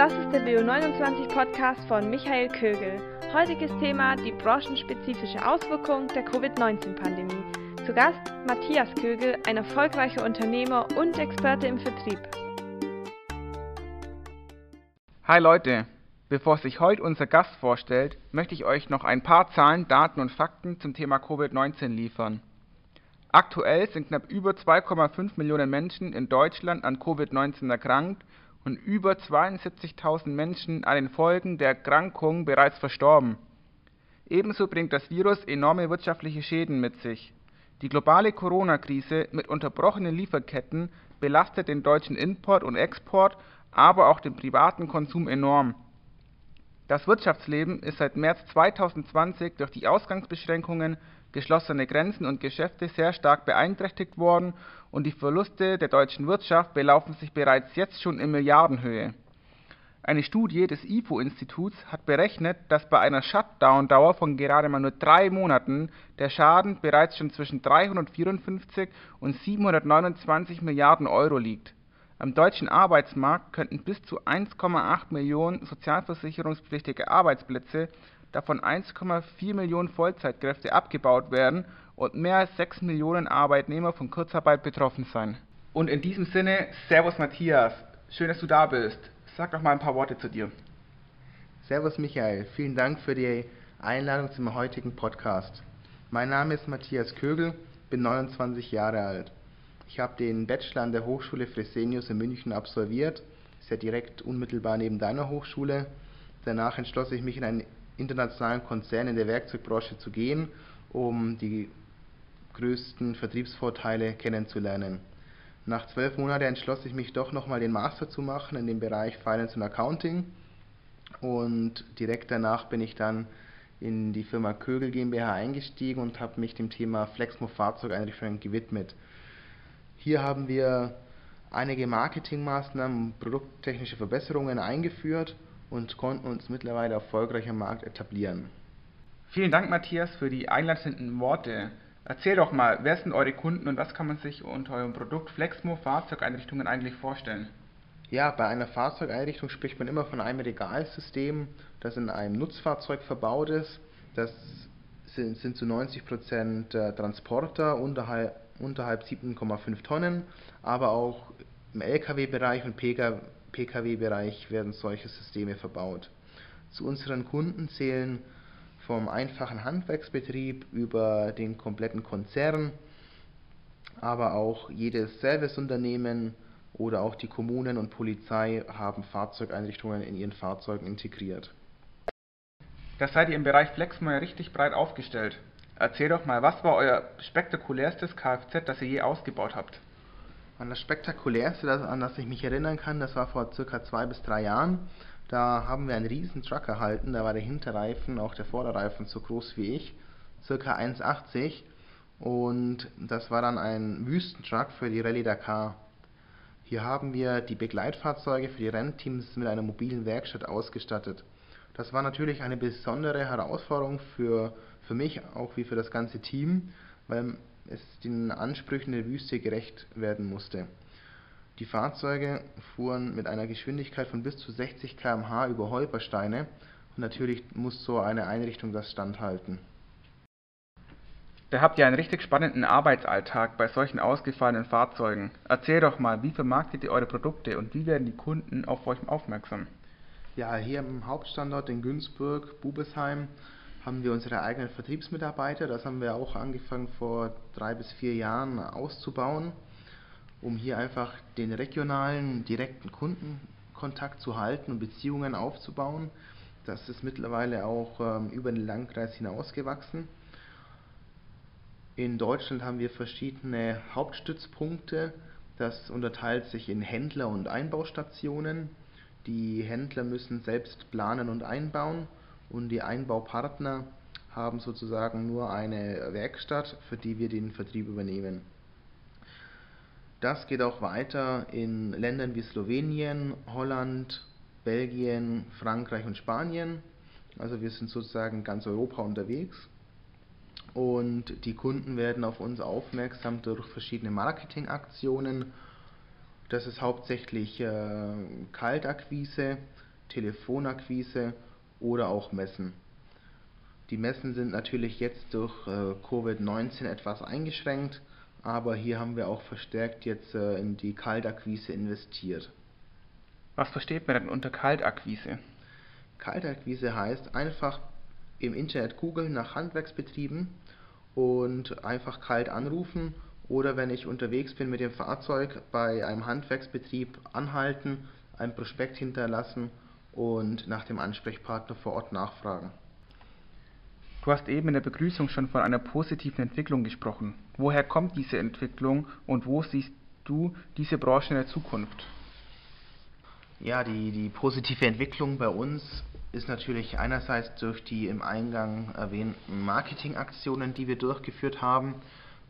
das ist der BO29 Podcast von Michael Kögel. Heutiges Thema die branchenspezifische Auswirkung der Covid-19-Pandemie. Zu Gast Matthias Kögel, ein erfolgreicher Unternehmer und Experte im Vertrieb. Hi Leute, bevor sich heute unser Gast vorstellt, möchte ich euch noch ein paar Zahlen, Daten und Fakten zum Thema Covid-19 liefern. Aktuell sind knapp über 2,5 Millionen Menschen in Deutschland an Covid-19 erkrankt und über 72.000 Menschen an den Folgen der Erkrankung bereits verstorben. Ebenso bringt das Virus enorme wirtschaftliche Schäden mit sich. Die globale Corona-Krise mit unterbrochenen Lieferketten belastet den deutschen Import und Export, aber auch den privaten Konsum enorm. Das Wirtschaftsleben ist seit März 2020 durch die Ausgangsbeschränkungen geschlossene Grenzen und Geschäfte sehr stark beeinträchtigt worden und die Verluste der deutschen Wirtschaft belaufen sich bereits jetzt schon in Milliardenhöhe. Eine Studie des IFO-Instituts hat berechnet, dass bei einer Shutdown-Dauer von gerade mal nur drei Monaten der Schaden bereits schon zwischen 354 und 729 Milliarden Euro liegt. Am deutschen Arbeitsmarkt könnten bis zu 1,8 Millionen sozialversicherungspflichtige Arbeitsplätze davon 1,4 Millionen Vollzeitkräfte abgebaut werden und mehr als 6 Millionen Arbeitnehmer von Kurzarbeit betroffen sein. Und in diesem Sinne, Servus Matthias, schön, dass du da bist. Sag doch mal ein paar Worte zu dir. Servus Michael, vielen Dank für die Einladung zum heutigen Podcast. Mein Name ist Matthias Kögel, bin 29 Jahre alt. Ich habe den Bachelor an der Hochschule Fresenius in München absolviert, ist ja direkt unmittelbar neben deiner Hochschule. Danach entschloss ich mich in einen internationalen Konzern in der Werkzeugbranche zu gehen, um die größten Vertriebsvorteile kennenzulernen. Nach zwölf Monaten entschloss ich mich doch nochmal den Master zu machen in dem Bereich Finance und Accounting und direkt danach bin ich dann in die Firma Kögel GmbH eingestiegen und habe mich dem Thema Flexmo Fahrzeugeinrichtungen gewidmet. Hier haben wir einige Marketingmaßnahmen, produkttechnische Verbesserungen eingeführt und konnten uns mittlerweile erfolgreich am Markt etablieren. Vielen Dank, Matthias, für die einleitenden Worte. Erzähl doch mal, wer sind eure Kunden und was kann man sich unter eurem Produkt Flexmo Fahrzeugeinrichtungen eigentlich vorstellen? Ja, bei einer Fahrzeugeinrichtung spricht man immer von einem Regalsystem, das in einem Nutzfahrzeug verbaut ist. Das sind, sind zu 90% äh, Transporter unterhalb, unterhalb 7,5 Tonnen, aber auch im Lkw-Bereich und Pkw-Bereich werden solche Systeme verbaut. Zu unseren Kunden zählen vom einfachen Handwerksbetrieb über den kompletten Konzern, aber auch jedes Serviceunternehmen oder auch die Kommunen und Polizei haben Fahrzeugeinrichtungen in ihren Fahrzeugen integriert. Da seid ihr im Bereich Flexmo ja richtig breit aufgestellt. Erzähl doch mal, was war euer spektakulärstes Kfz, das ihr je ausgebaut habt? An das spektakulärste, an das ich mich erinnern kann, das war vor circa zwei bis drei Jahren. Da haben wir einen riesen Truck erhalten, da war der Hinterreifen, auch der Vorderreifen so groß wie ich, circa 1,80 und das war dann ein Wüstentruck für die Rallye Dakar. Hier haben wir die Begleitfahrzeuge für die Rennteams mit einer mobilen Werkstatt ausgestattet. Das war natürlich eine besondere Herausforderung für, für mich, auch wie für das ganze Team, weil es den Ansprüchen der Wüste gerecht werden musste. Die Fahrzeuge fuhren mit einer Geschwindigkeit von bis zu 60 km/h über Holpersteine und natürlich muss so eine Einrichtung das standhalten. Da habt ihr einen richtig spannenden Arbeitsalltag bei solchen ausgefallenen Fahrzeugen. Erzähl doch mal, wie vermarktet ihr eure Produkte und wie werden die Kunden auf euch aufmerksam? Ja, hier im Hauptstandort in Günzburg, Bubesheim, haben wir unsere eigenen Vertriebsmitarbeiter. Das haben wir auch angefangen vor drei bis vier Jahren auszubauen, um hier einfach den regionalen, direkten Kundenkontakt zu halten und Beziehungen aufzubauen. Das ist mittlerweile auch ähm, über den Landkreis hinausgewachsen. In Deutschland haben wir verschiedene Hauptstützpunkte. Das unterteilt sich in Händler und Einbaustationen. Die Händler müssen selbst planen und einbauen und die Einbaupartner haben sozusagen nur eine Werkstatt, für die wir den Vertrieb übernehmen. Das geht auch weiter in Ländern wie Slowenien, Holland, Belgien, Frankreich und Spanien. Also wir sind sozusagen ganz Europa unterwegs und die Kunden werden auf uns aufmerksam durch verschiedene Marketingaktionen. Das ist hauptsächlich äh, Kaltakquise, Telefonakquise oder auch Messen. Die Messen sind natürlich jetzt durch äh, Covid-19 etwas eingeschränkt, aber hier haben wir auch verstärkt jetzt äh, in die Kaltakquise investiert. Was versteht man denn unter Kaltakquise? Kaltakquise heißt einfach im Internet googeln nach Handwerksbetrieben und einfach kalt anrufen oder wenn ich unterwegs bin mit dem Fahrzeug bei einem Handwerksbetrieb anhalten, ein Prospekt hinterlassen und nach dem Ansprechpartner vor Ort nachfragen. Du hast eben in der Begrüßung schon von einer positiven Entwicklung gesprochen. Woher kommt diese Entwicklung und wo siehst du diese Branche in der Zukunft? Ja, die, die positive Entwicklung bei uns ist natürlich einerseits durch die im Eingang erwähnten Marketingaktionen, die wir durchgeführt haben,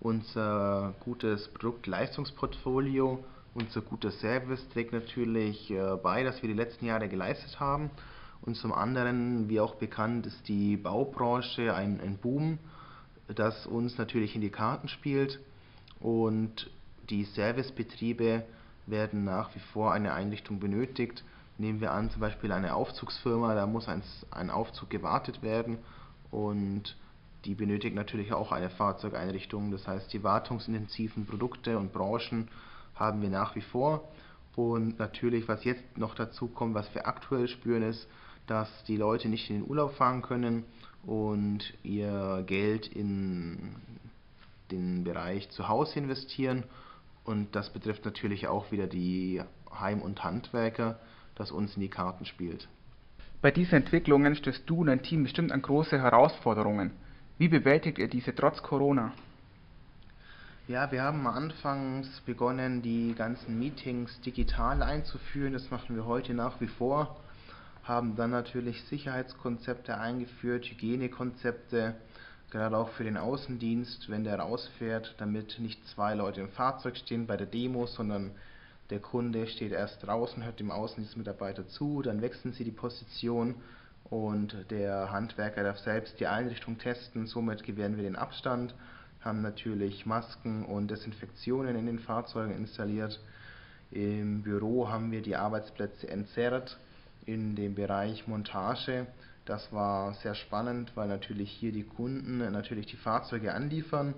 unser gutes Produkt-Leistungsportfolio, unser guter Service trägt natürlich äh, bei, dass wir die letzten Jahre geleistet haben. Und zum anderen, wie auch bekannt, ist die Baubranche ein, ein Boom, das uns natürlich in die Karten spielt. Und die Servicebetriebe werden nach wie vor eine Einrichtung benötigt. Nehmen wir an, zum Beispiel eine Aufzugsfirma, da muss ein, ein Aufzug gewartet werden und die benötigt natürlich auch eine Fahrzeugeinrichtung. Das heißt, die wartungsintensiven Produkte und Branchen haben wir nach wie vor. Und natürlich, was jetzt noch dazu kommt, was wir aktuell spüren, ist, dass die Leute nicht in den Urlaub fahren können und ihr Geld in den Bereich zu Hause investieren. Und das betrifft natürlich auch wieder die Heim- und Handwerker, das uns in die Karten spielt. Bei diesen Entwicklungen stößt du und dein Team bestimmt an große Herausforderungen. Wie bewältigt ihr diese trotz Corona? Ja, wir haben anfangs begonnen, die ganzen Meetings digital einzuführen. Das machen wir heute nach wie vor. Haben dann natürlich Sicherheitskonzepte eingeführt, Hygienekonzepte, gerade auch für den Außendienst, wenn der rausfährt, damit nicht zwei Leute im Fahrzeug stehen bei der Demo, sondern der Kunde steht erst draußen, hört dem Außendienstmitarbeiter zu, dann wechseln sie die Position und der Handwerker darf selbst die Einrichtung testen. Somit gewähren wir den Abstand, haben natürlich Masken und Desinfektionen in den Fahrzeugen installiert. Im Büro haben wir die Arbeitsplätze entzerrt. In dem Bereich Montage, das war sehr spannend, weil natürlich hier die Kunden natürlich die Fahrzeuge anliefern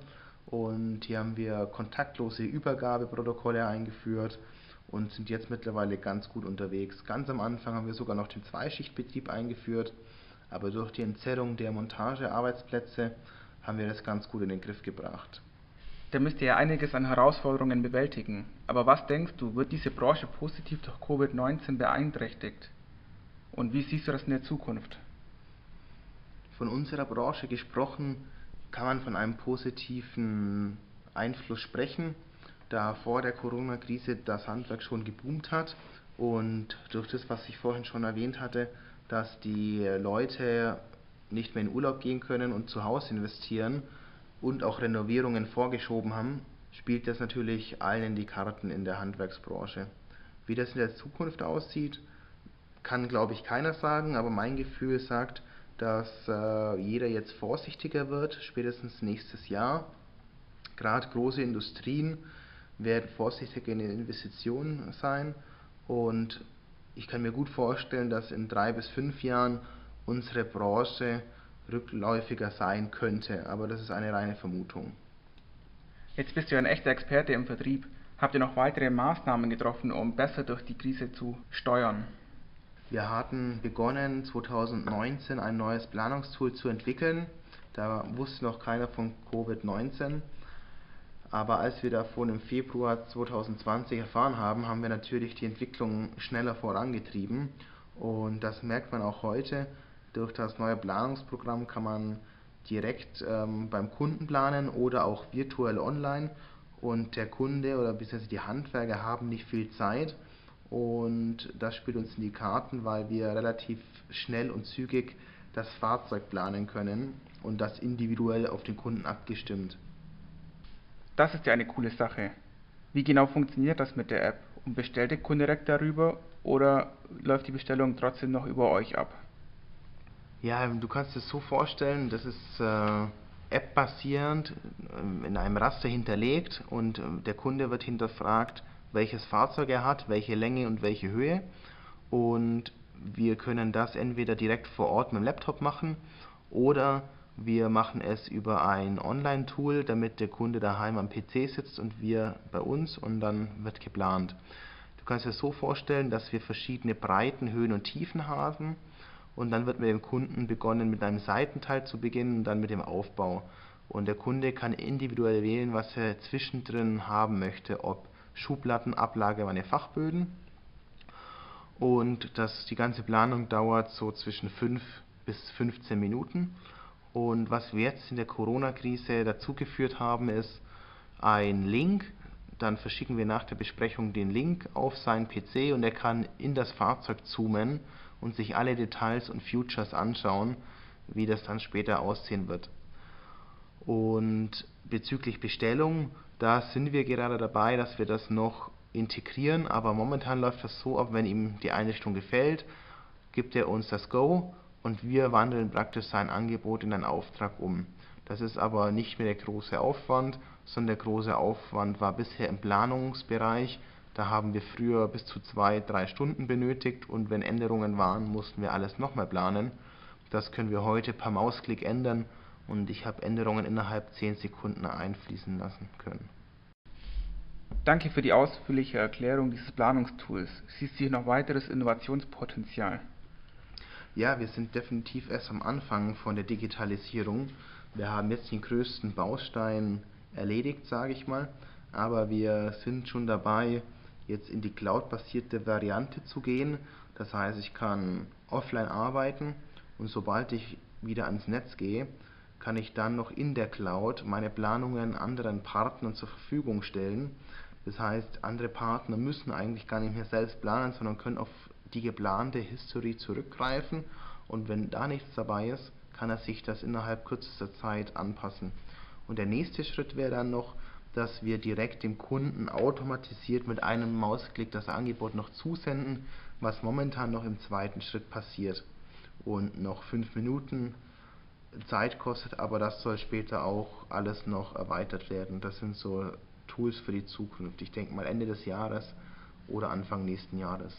und hier haben wir kontaktlose Übergabeprotokolle eingeführt und sind jetzt mittlerweile ganz gut unterwegs. Ganz am Anfang haben wir sogar noch den Zweischichtbetrieb eingeführt, aber durch die Entzerrung der Montagearbeitsplätze haben wir das ganz gut in den Griff gebracht. Da müsst ihr ja einiges an Herausforderungen bewältigen. Aber was denkst du, wird diese Branche positiv durch Covid-19 beeinträchtigt? Und wie siehst du das in der Zukunft? Von unserer Branche gesprochen kann man von einem positiven Einfluss sprechen da vor der Corona-Krise das Handwerk schon geboomt hat und durch das, was ich vorhin schon erwähnt hatte, dass die Leute nicht mehr in Urlaub gehen können und zu Hause investieren und auch Renovierungen vorgeschoben haben, spielt das natürlich allen in die Karten in der Handwerksbranche. Wie das in der Zukunft aussieht, kann glaube ich keiner sagen, aber mein Gefühl sagt, dass äh, jeder jetzt vorsichtiger wird, spätestens nächstes Jahr. Gerade große Industrien werden vorsichtig in den Investitionen sein und ich kann mir gut vorstellen, dass in drei bis fünf Jahren unsere Branche rückläufiger sein könnte, aber das ist eine reine Vermutung. Jetzt bist du ein echter Experte im Vertrieb. Habt ihr noch weitere Maßnahmen getroffen, um besser durch die Krise zu steuern? Wir hatten begonnen 2019 ein neues Planungstool zu entwickeln. Da wusste noch keiner von Covid-19. Aber als wir davon im Februar 2020 erfahren haben, haben wir natürlich die Entwicklung schneller vorangetrieben. Und das merkt man auch heute. Durch das neue Planungsprogramm kann man direkt ähm, beim Kunden planen oder auch virtuell online. Und der Kunde oder bzw. die Handwerker haben nicht viel Zeit. Und das spielt uns in die Karten, weil wir relativ schnell und zügig das Fahrzeug planen können und das individuell auf den Kunden abgestimmt. Das ist ja eine coole Sache. Wie genau funktioniert das mit der App? Und bestellt der Kunde direkt darüber oder läuft die Bestellung trotzdem noch über euch ab? Ja, du kannst es so vorstellen, das ist äh, App-basierend äh, in einem Raster hinterlegt und äh, der Kunde wird hinterfragt, welches Fahrzeug er hat, welche Länge und welche Höhe. Und wir können das entweder direkt vor Ort mit dem Laptop machen oder wir machen es über ein Online-Tool, damit der Kunde daheim am PC sitzt und wir bei uns und dann wird geplant. Du kannst dir so vorstellen, dass wir verschiedene Breiten, Höhen und Tiefen haben und dann wird mit dem Kunden begonnen mit einem Seitenteil zu beginnen und dann mit dem Aufbau. Und der Kunde kann individuell wählen, was er zwischendrin haben möchte, ob Schublatten, Ablage, meine Fachböden. Und das, die ganze Planung dauert so zwischen 5 bis 15 Minuten. Und was wir jetzt in der Corona-Krise dazu geführt haben, ist ein Link. Dann verschicken wir nach der Besprechung den Link auf seinen PC und er kann in das Fahrzeug zoomen und sich alle Details und Futures anschauen, wie das dann später aussehen wird. Und bezüglich Bestellung, da sind wir gerade dabei, dass wir das noch integrieren, aber momentan läuft das so ab, wenn ihm die Einrichtung gefällt, gibt er uns das Go und wir wandeln praktisch sein Angebot in einen Auftrag um. Das ist aber nicht mehr der große Aufwand, sondern der große Aufwand war bisher im Planungsbereich. Da haben wir früher bis zu zwei, drei Stunden benötigt und wenn Änderungen waren, mussten wir alles nochmal planen. Das können wir heute per Mausklick ändern und ich habe Änderungen innerhalb 10 Sekunden einfließen lassen können. Danke für die ausführliche Erklärung dieses Planungstools. Siehst du hier noch weiteres Innovationspotenzial? Ja, wir sind definitiv erst am Anfang von der Digitalisierung. Wir haben jetzt den größten Baustein erledigt, sage ich mal, aber wir sind schon dabei, jetzt in die Cloud-basierte Variante zu gehen. Das heißt, ich kann offline arbeiten und sobald ich wieder ans Netz gehe, kann ich dann noch in der Cloud meine Planungen anderen Partnern zur Verfügung stellen. Das heißt, andere Partner müssen eigentlich gar nicht mehr selbst planen, sondern können auf die geplante History zurückgreifen und wenn da nichts dabei ist, kann er sich das innerhalb kürzester Zeit anpassen. Und der nächste Schritt wäre dann noch, dass wir direkt dem Kunden automatisiert mit einem Mausklick das Angebot noch zusenden, was momentan noch im zweiten Schritt passiert und noch fünf Minuten Zeit kostet, aber das soll später auch alles noch erweitert werden. Das sind so Tools für die Zukunft. Ich denke mal Ende des Jahres oder Anfang nächsten Jahres.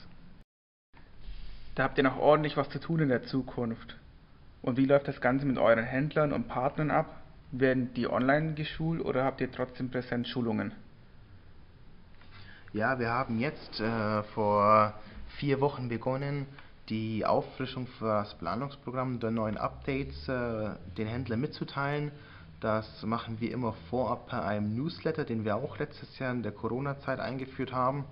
Da habt ihr noch ordentlich was zu tun in der Zukunft. Und wie läuft das Ganze mit euren Händlern und Partnern ab? Werden die online geschult oder habt ihr trotzdem Präsenzschulungen? Ja, wir haben jetzt äh, vor vier Wochen begonnen, die Auffrischung für das Planungsprogramm der neuen Updates äh, den Händlern mitzuteilen. Das machen wir immer vorab per einem Newsletter, den wir auch letztes Jahr in der Corona-Zeit eingeführt haben.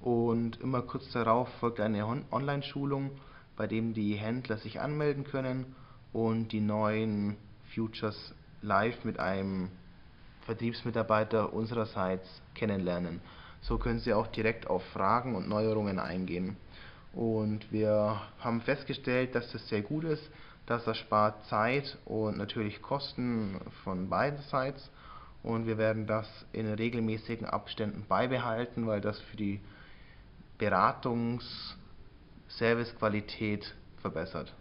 Und immer kurz darauf folgt eine Online-Schulung, bei dem die Händler sich anmelden können und die neuen Futures live mit einem Vertriebsmitarbeiter unsererseits kennenlernen. So können Sie auch direkt auf Fragen und Neuerungen eingehen. Und wir haben festgestellt, dass das sehr gut ist, dass das spart Zeit und natürlich Kosten von beiden Seiten. Und wir werden das in regelmäßigen Abständen beibehalten, weil das für die Beratungs-Servicequalität verbessert.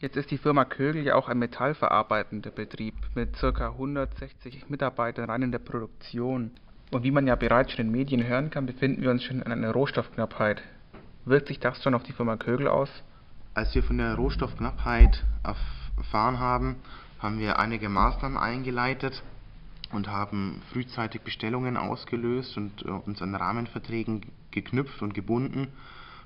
Jetzt ist die Firma Kögel ja auch ein metallverarbeitender Betrieb mit ca. 160 Mitarbeitern rein in der Produktion. Und wie man ja bereits schon in den Medien hören kann, befinden wir uns schon in einer Rohstoffknappheit. Wirkt sich das schon auf die Firma Kögel aus? Als wir von der Rohstoffknappheit erfahren haben, haben wir einige Maßnahmen eingeleitet und haben frühzeitig Bestellungen ausgelöst und äh, uns an Rahmenverträgen geknüpft und gebunden.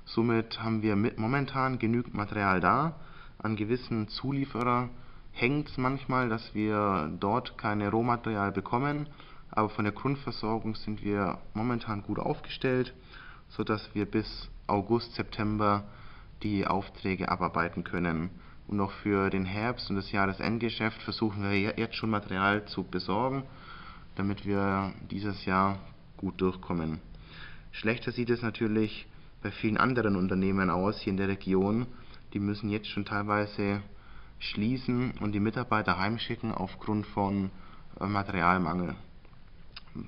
Somit haben wir momentan genügend Material da. An gewissen Zulieferer hängt es manchmal, dass wir dort keine Rohmaterial bekommen, aber von der Grundversorgung sind wir momentan gut aufgestellt, sodass wir bis August, September die Aufträge abarbeiten können. Und auch für den Herbst und das Jahresendgeschäft versuchen wir jetzt schon Material zu besorgen, damit wir dieses Jahr gut durchkommen. Schlechter sieht es natürlich bei vielen anderen Unternehmen aus hier in der Region. Die müssen jetzt schon teilweise schließen und die Mitarbeiter heimschicken aufgrund von äh, Materialmangel.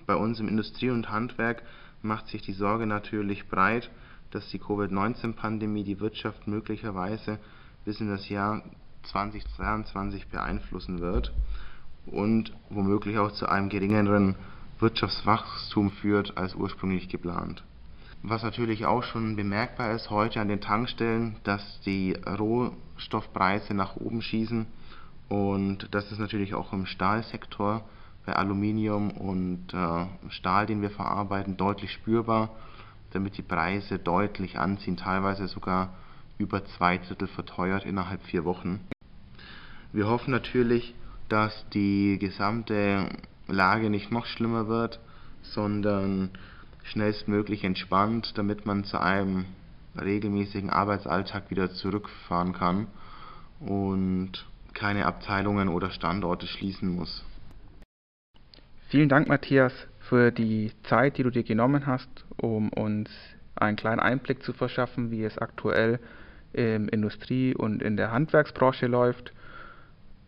Bei uns im Industrie- und Handwerk macht sich die Sorge natürlich breit, dass die Covid-19-Pandemie die Wirtschaft möglicherweise bis in das Jahr 2022 beeinflussen wird und womöglich auch zu einem geringeren Wirtschaftswachstum führt als ursprünglich geplant. Was natürlich auch schon bemerkbar ist heute an den Tankstellen, dass die Rohstoffpreise nach oben schießen und das ist natürlich auch im Stahlsektor bei Aluminium und äh, Stahl, den wir verarbeiten, deutlich spürbar, damit die Preise deutlich anziehen, teilweise sogar über zwei Drittel verteuert innerhalb vier Wochen. Wir hoffen natürlich, dass die gesamte Lage nicht noch schlimmer wird, sondern schnellstmöglich entspannt, damit man zu einem regelmäßigen Arbeitsalltag wieder zurückfahren kann und keine Abteilungen oder Standorte schließen muss. Vielen Dank, Matthias, für die Zeit, die du dir genommen hast, um uns einen kleinen Einblick zu verschaffen, wie es aktuell im Industrie- und in der Handwerksbranche läuft.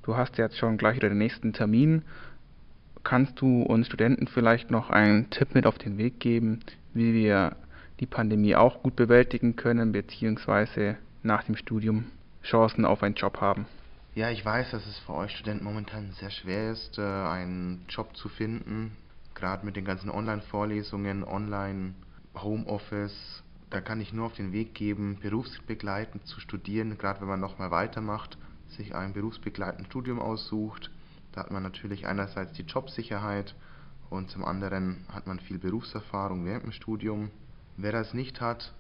Du hast jetzt schon gleich wieder den nächsten Termin. Kannst du uns Studenten vielleicht noch einen Tipp mit auf den Weg geben, wie wir die Pandemie auch gut bewältigen können, beziehungsweise nach dem Studium Chancen auf einen Job haben? Ja, ich weiß, dass es für euch Studenten momentan sehr schwer ist, äh, einen Job zu finden. Gerade mit den ganzen Online-Vorlesungen, Online-Homeoffice. Da kann ich nur auf den Weg geben, berufsbegleitend zu studieren, gerade wenn man nochmal weitermacht, sich ein berufsbegleitendes Studium aussucht. Da hat man natürlich einerseits die Jobsicherheit und zum anderen hat man viel Berufserfahrung während dem Studium. Wer das nicht hat,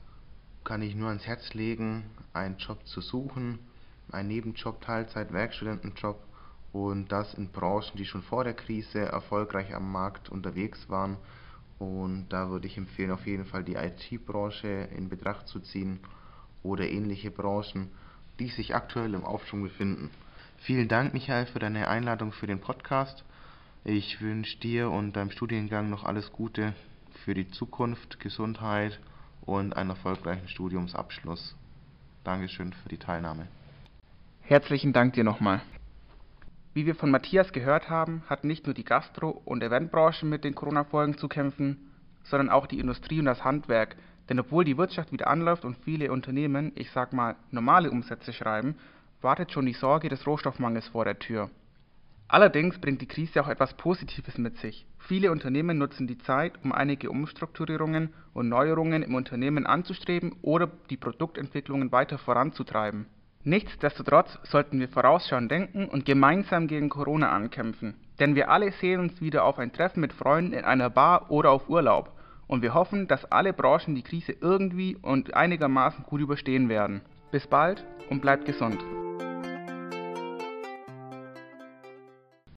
kann ich nur ans Herz legen, einen Job zu suchen ein Nebenjob, Teilzeit, Werkstudentenjob und das in Branchen, die schon vor der Krise erfolgreich am Markt unterwegs waren. Und da würde ich empfehlen, auf jeden Fall die IT-Branche in Betracht zu ziehen oder ähnliche Branchen, die sich aktuell im Aufschwung befinden. Vielen Dank, Michael, für deine Einladung für den Podcast. Ich wünsche dir und deinem Studiengang noch alles Gute für die Zukunft, Gesundheit und einen erfolgreichen Studiumsabschluss. Dankeschön für die Teilnahme. Herzlichen Dank dir nochmal. Wie wir von Matthias gehört haben, hat nicht nur die Gastro- und Eventbranche mit den Corona-Folgen zu kämpfen, sondern auch die Industrie und das Handwerk. Denn obwohl die Wirtschaft wieder anläuft und viele Unternehmen, ich sag mal, normale Umsätze schreiben, wartet schon die Sorge des Rohstoffmangels vor der Tür. Allerdings bringt die Krise auch etwas Positives mit sich. Viele Unternehmen nutzen die Zeit, um einige Umstrukturierungen und Neuerungen im Unternehmen anzustreben oder die Produktentwicklungen weiter voranzutreiben. Nichtsdestotrotz sollten wir vorausschauend denken und gemeinsam gegen Corona ankämpfen, denn wir alle sehen uns wieder auf ein Treffen mit Freunden in einer Bar oder auf Urlaub, und wir hoffen, dass alle Branchen die Krise irgendwie und einigermaßen gut überstehen werden. Bis bald und bleibt gesund